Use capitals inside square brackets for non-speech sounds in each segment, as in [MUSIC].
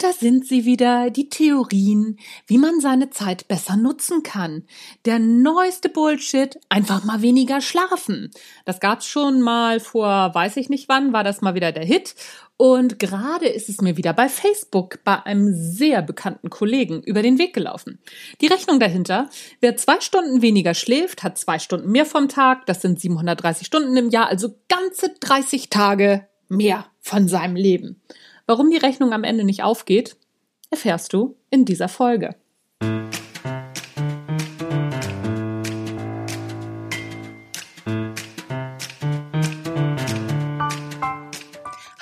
Da sind sie wieder, die Theorien, wie man seine Zeit besser nutzen kann. Der neueste Bullshit, einfach mal weniger schlafen. Das gab's schon mal vor, weiß ich nicht wann, war das mal wieder der Hit. Und gerade ist es mir wieder bei Facebook bei einem sehr bekannten Kollegen über den Weg gelaufen. Die Rechnung dahinter, wer zwei Stunden weniger schläft, hat zwei Stunden mehr vom Tag, das sind 730 Stunden im Jahr, also ganze 30 Tage mehr von seinem Leben. Warum die Rechnung am Ende nicht aufgeht, erfährst du in dieser Folge.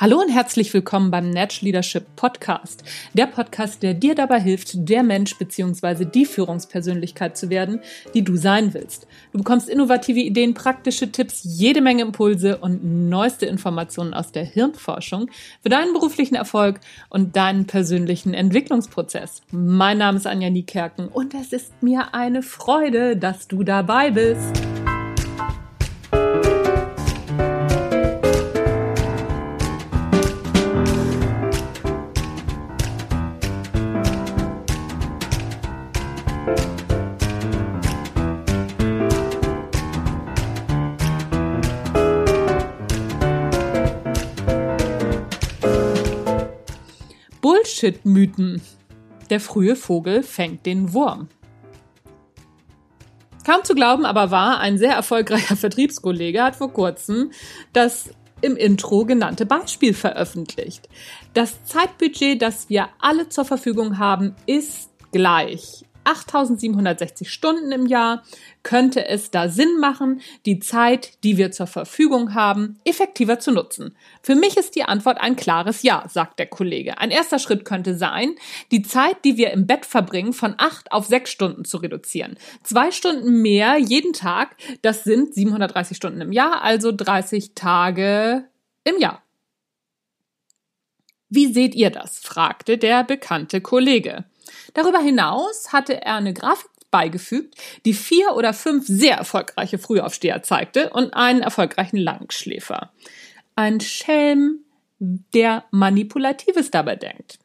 Hallo und herzlich willkommen beim Natch Leadership Podcast. Der Podcast, der dir dabei hilft, der Mensch bzw. die Führungspersönlichkeit zu werden, die du sein willst. Du bekommst innovative Ideen, praktische Tipps, jede Menge Impulse und neueste Informationen aus der Hirnforschung für deinen beruflichen Erfolg und deinen persönlichen Entwicklungsprozess. Mein Name ist Anja Niekerken und es ist mir eine Freude, dass du dabei bist. Bullshit-Mythen. Der frühe Vogel fängt den Wurm. Kaum zu glauben, aber war, ein sehr erfolgreicher [LAUGHS] Vertriebskollege hat vor kurzem das im Intro genannte Beispiel veröffentlicht. Das Zeitbudget, das wir alle zur Verfügung haben, ist gleich 8760 Stunden im Jahr könnte es da Sinn machen, die Zeit, die wir zur Verfügung haben, effektiver zu nutzen. Für mich ist die Antwort ein klares Ja, sagt der Kollege. Ein erster Schritt könnte sein, die Zeit, die wir im Bett verbringen, von acht auf sechs Stunden zu reduzieren. Zwei Stunden mehr jeden Tag, das sind 730 Stunden im Jahr, also 30 Tage im Jahr. Wie seht ihr das? fragte der bekannte Kollege. Darüber hinaus hatte er eine Grafik beigefügt, die vier oder fünf sehr erfolgreiche Frühaufsteher zeigte und einen erfolgreichen Langschläfer. Ein Schelm, der Manipulatives dabei denkt.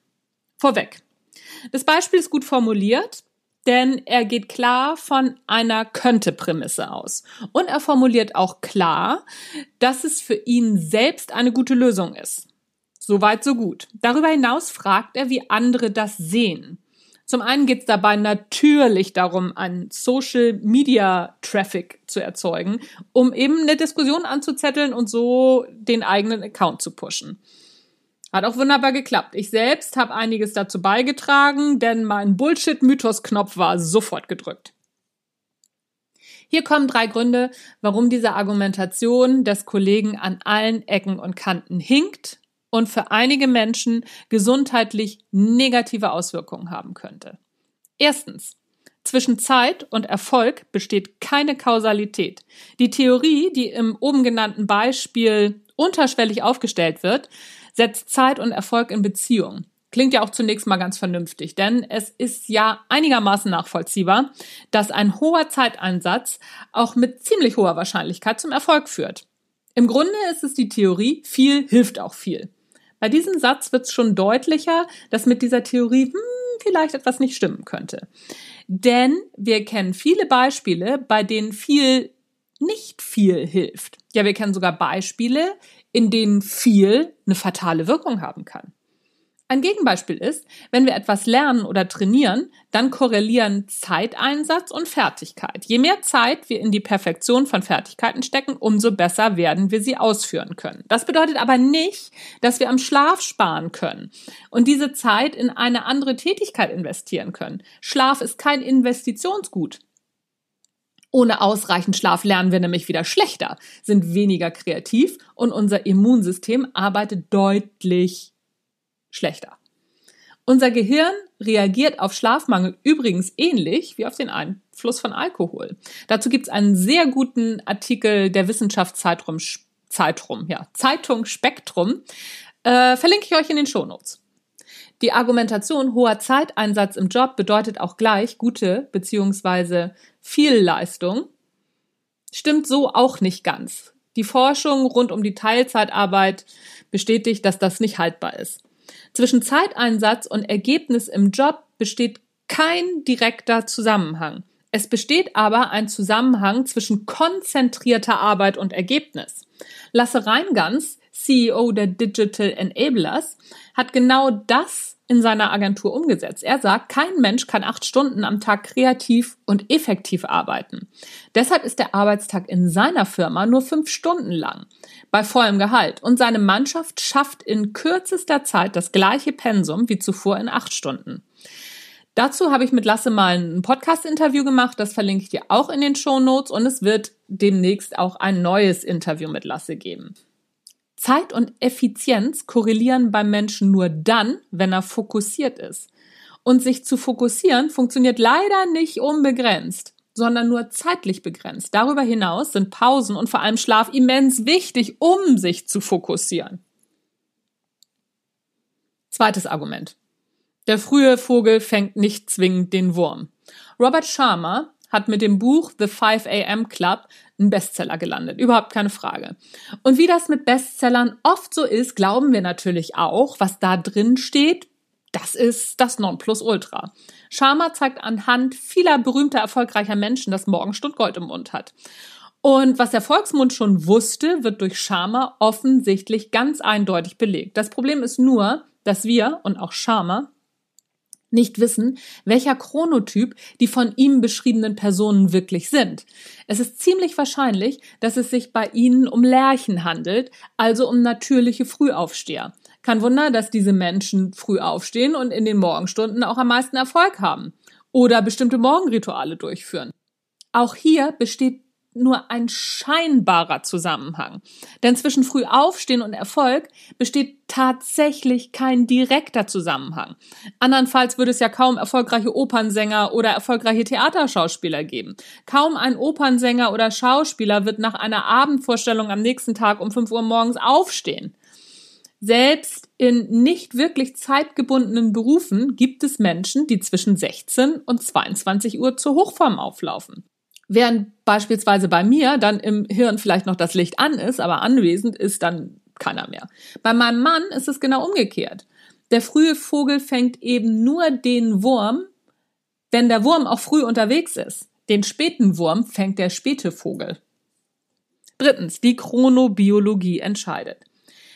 Vorweg. Das Beispiel ist gut formuliert, denn er geht klar von einer Könnte-Prämisse aus. Und er formuliert auch klar, dass es für ihn selbst eine gute Lösung ist. Soweit, so gut. Darüber hinaus fragt er, wie andere das sehen. Zum einen geht es dabei natürlich darum, einen Social Media Traffic zu erzeugen, um eben eine Diskussion anzuzetteln und so den eigenen Account zu pushen. Hat auch wunderbar geklappt. Ich selbst habe einiges dazu beigetragen, denn mein Bullshit-Mythos-Knopf war sofort gedrückt. Hier kommen drei Gründe, warum diese Argumentation des Kollegen an allen Ecken und Kanten hinkt und für einige Menschen gesundheitlich negative Auswirkungen haben könnte. Erstens. Zwischen Zeit und Erfolg besteht keine Kausalität. Die Theorie, die im oben genannten Beispiel unterschwellig aufgestellt wird, setzt Zeit und Erfolg in Beziehung. Klingt ja auch zunächst mal ganz vernünftig, denn es ist ja einigermaßen nachvollziehbar, dass ein hoher Zeiteinsatz auch mit ziemlich hoher Wahrscheinlichkeit zum Erfolg führt. Im Grunde ist es die Theorie, viel hilft auch viel. Bei diesem Satz wird es schon deutlicher, dass mit dieser Theorie hm, vielleicht etwas nicht stimmen könnte. Denn wir kennen viele Beispiele, bei denen viel nicht viel hilft. Ja, wir kennen sogar Beispiele, in denen viel eine fatale Wirkung haben kann. Ein Gegenbeispiel ist, wenn wir etwas lernen oder trainieren, dann korrelieren Zeiteinsatz und Fertigkeit. Je mehr Zeit wir in die Perfektion von Fertigkeiten stecken, umso besser werden wir sie ausführen können. Das bedeutet aber nicht, dass wir am Schlaf sparen können und diese Zeit in eine andere Tätigkeit investieren können. Schlaf ist kein Investitionsgut. Ohne ausreichend Schlaf lernen wir nämlich wieder schlechter, sind weniger kreativ und unser Immunsystem arbeitet deutlich schlechter. Unser Gehirn reagiert auf Schlafmangel übrigens ähnlich wie auf den Einfluss von Alkohol. Dazu gibt es einen sehr guten Artikel der Wissenschaftszeitung Zeitung, ja, Zeitung Spektrum. Äh, verlinke ich euch in den Shownotes. Die Argumentation hoher Zeiteinsatz im Job bedeutet auch gleich gute bzw. viel Leistung. Stimmt so auch nicht ganz. Die Forschung rund um die Teilzeitarbeit bestätigt, dass das nicht haltbar ist. Zwischen Zeiteinsatz und Ergebnis im Job besteht kein direkter Zusammenhang. Es besteht aber ein Zusammenhang zwischen konzentrierter Arbeit und Ergebnis. Lasse Reingans, CEO der Digital Enablers, hat genau das in seiner Agentur umgesetzt. Er sagt, kein Mensch kann acht Stunden am Tag kreativ und effektiv arbeiten. Deshalb ist der Arbeitstag in seiner Firma nur fünf Stunden lang, bei vollem Gehalt. Und seine Mannschaft schafft in kürzester Zeit das gleiche Pensum wie zuvor in acht Stunden. Dazu habe ich mit Lasse mal ein Podcast-Interview gemacht, das verlinke ich dir auch in den Show Notes und es wird demnächst auch ein neues Interview mit Lasse geben. Zeit und Effizienz korrelieren beim Menschen nur dann, wenn er fokussiert ist. Und sich zu fokussieren funktioniert leider nicht unbegrenzt, sondern nur zeitlich begrenzt. Darüber hinaus sind Pausen und vor allem Schlaf immens wichtig, um sich zu fokussieren. Zweites Argument. Der frühe Vogel fängt nicht zwingend den Wurm. Robert Sharma hat mit dem Buch The 5 AM Club einen Bestseller gelandet. Überhaupt keine Frage. Und wie das mit Bestsellern oft so ist, glauben wir natürlich auch, was da drin steht, das ist das Nonplusultra. Sharma zeigt anhand vieler berühmter, erfolgreicher Menschen, dass Morgenstund Gold im Mund hat. Und was der Volksmund schon wusste, wird durch Sharma offensichtlich ganz eindeutig belegt. Das Problem ist nur, dass wir und auch Sharma nicht wissen, welcher Chronotyp die von ihm beschriebenen Personen wirklich sind. Es ist ziemlich wahrscheinlich, dass es sich bei ihnen um Lerchen handelt, also um natürliche Frühaufsteher. Kein Wunder, dass diese Menschen früh aufstehen und in den Morgenstunden auch am meisten Erfolg haben oder bestimmte Morgenrituale durchführen. Auch hier besteht nur ein scheinbarer Zusammenhang. Denn zwischen früh aufstehen und Erfolg besteht tatsächlich kein direkter Zusammenhang. Andernfalls würde es ja kaum erfolgreiche Opernsänger oder erfolgreiche Theaterschauspieler geben. Kaum ein Opernsänger oder Schauspieler wird nach einer Abendvorstellung am nächsten Tag um 5 Uhr morgens aufstehen. Selbst in nicht wirklich zeitgebundenen Berufen gibt es Menschen, die zwischen 16 und 22 Uhr zur Hochform auflaufen. Während beispielsweise bei mir dann im Hirn vielleicht noch das Licht an ist, aber anwesend ist dann keiner mehr. Bei meinem Mann ist es genau umgekehrt. Der frühe Vogel fängt eben nur den Wurm, wenn der Wurm auch früh unterwegs ist. Den späten Wurm fängt der späte Vogel. Drittens, die Chronobiologie entscheidet.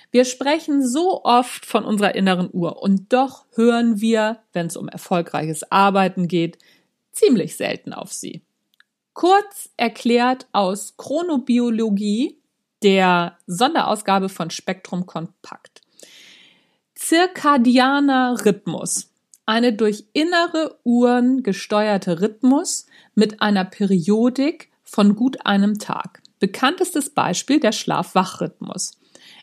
Wir sprechen so oft von unserer inneren Uhr und doch hören wir, wenn es um erfolgreiches Arbeiten geht, ziemlich selten auf sie. Kurz erklärt aus Chronobiologie der Sonderausgabe von Spektrum Kompakt. Zirkadianer Rhythmus. Eine durch innere Uhren gesteuerte Rhythmus mit einer Periodik von gut einem Tag. Bekanntestes Beispiel der Schlaf-Wach-Rhythmus.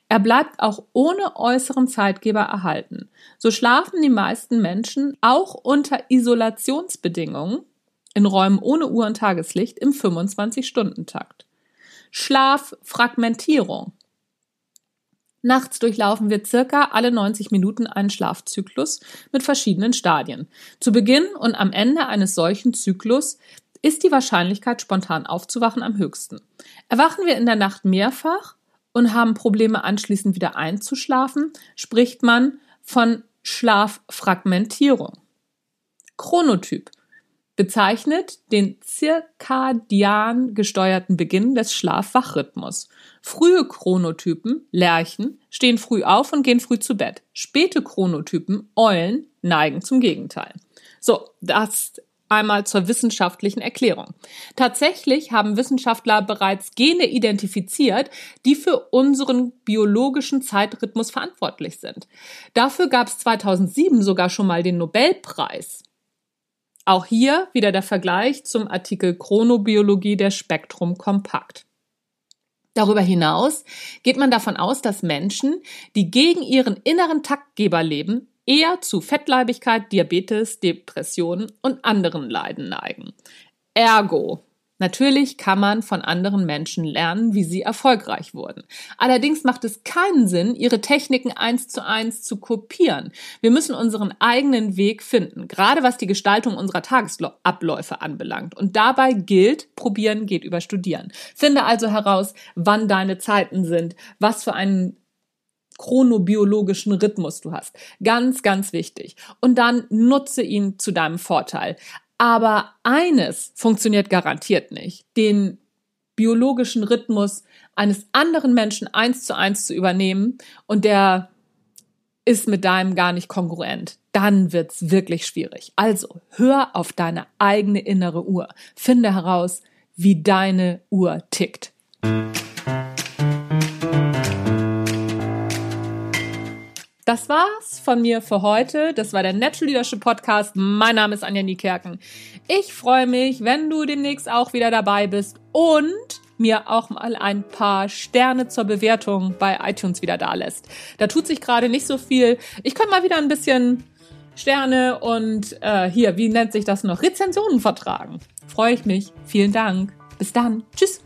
Er bleibt auch ohne äußeren Zeitgeber erhalten. So schlafen die meisten Menschen auch unter Isolationsbedingungen in Räumen ohne Uhr und Tageslicht im 25-Stunden-Takt. Schlaffragmentierung. Nachts durchlaufen wir circa alle 90 Minuten einen Schlafzyklus mit verschiedenen Stadien. Zu Beginn und am Ende eines solchen Zyklus ist die Wahrscheinlichkeit, spontan aufzuwachen, am höchsten. Erwachen wir in der Nacht mehrfach und haben Probleme anschließend wieder einzuschlafen, spricht man von Schlaffragmentierung. Chronotyp bezeichnet den zirkadian gesteuerten Beginn des Schlaf-Wach-Rhythmus. Frühe Chronotypen, Lerchen, stehen früh auf und gehen früh zu Bett. Späte Chronotypen, Eulen, neigen zum Gegenteil. So, das einmal zur wissenschaftlichen Erklärung. Tatsächlich haben Wissenschaftler bereits Gene identifiziert, die für unseren biologischen Zeitrhythmus verantwortlich sind. Dafür gab es 2007 sogar schon mal den Nobelpreis. Auch hier wieder der Vergleich zum Artikel Chronobiologie der Spektrum Kompakt. Darüber hinaus geht man davon aus, dass Menschen, die gegen ihren inneren Taktgeber leben, eher zu Fettleibigkeit, Diabetes, Depressionen und anderen Leiden neigen. Ergo Natürlich kann man von anderen Menschen lernen, wie sie erfolgreich wurden. Allerdings macht es keinen Sinn, ihre Techniken eins zu eins zu kopieren. Wir müssen unseren eigenen Weg finden, gerade was die Gestaltung unserer Tagesabläufe anbelangt. Und dabei gilt, probieren geht über studieren. Finde also heraus, wann deine Zeiten sind, was für einen chronobiologischen Rhythmus du hast. Ganz, ganz wichtig. Und dann nutze ihn zu deinem Vorteil. Aber eines funktioniert garantiert nicht. Den biologischen Rhythmus eines anderen Menschen eins zu eins zu übernehmen und der ist mit deinem gar nicht kongruent. Dann wird's wirklich schwierig. Also hör auf deine eigene innere Uhr. Finde heraus, wie deine Uhr tickt. Das war's von mir für heute. Das war der Natural Leadership Podcast. Mein Name ist Anja Niekerken. Ich freue mich, wenn du demnächst auch wieder dabei bist und mir auch mal ein paar Sterne zur Bewertung bei iTunes wieder da lässt. Da tut sich gerade nicht so viel. Ich könnte mal wieder ein bisschen Sterne und äh, hier, wie nennt sich das noch? Rezensionen vertragen. Freue ich mich. Vielen Dank. Bis dann. Tschüss.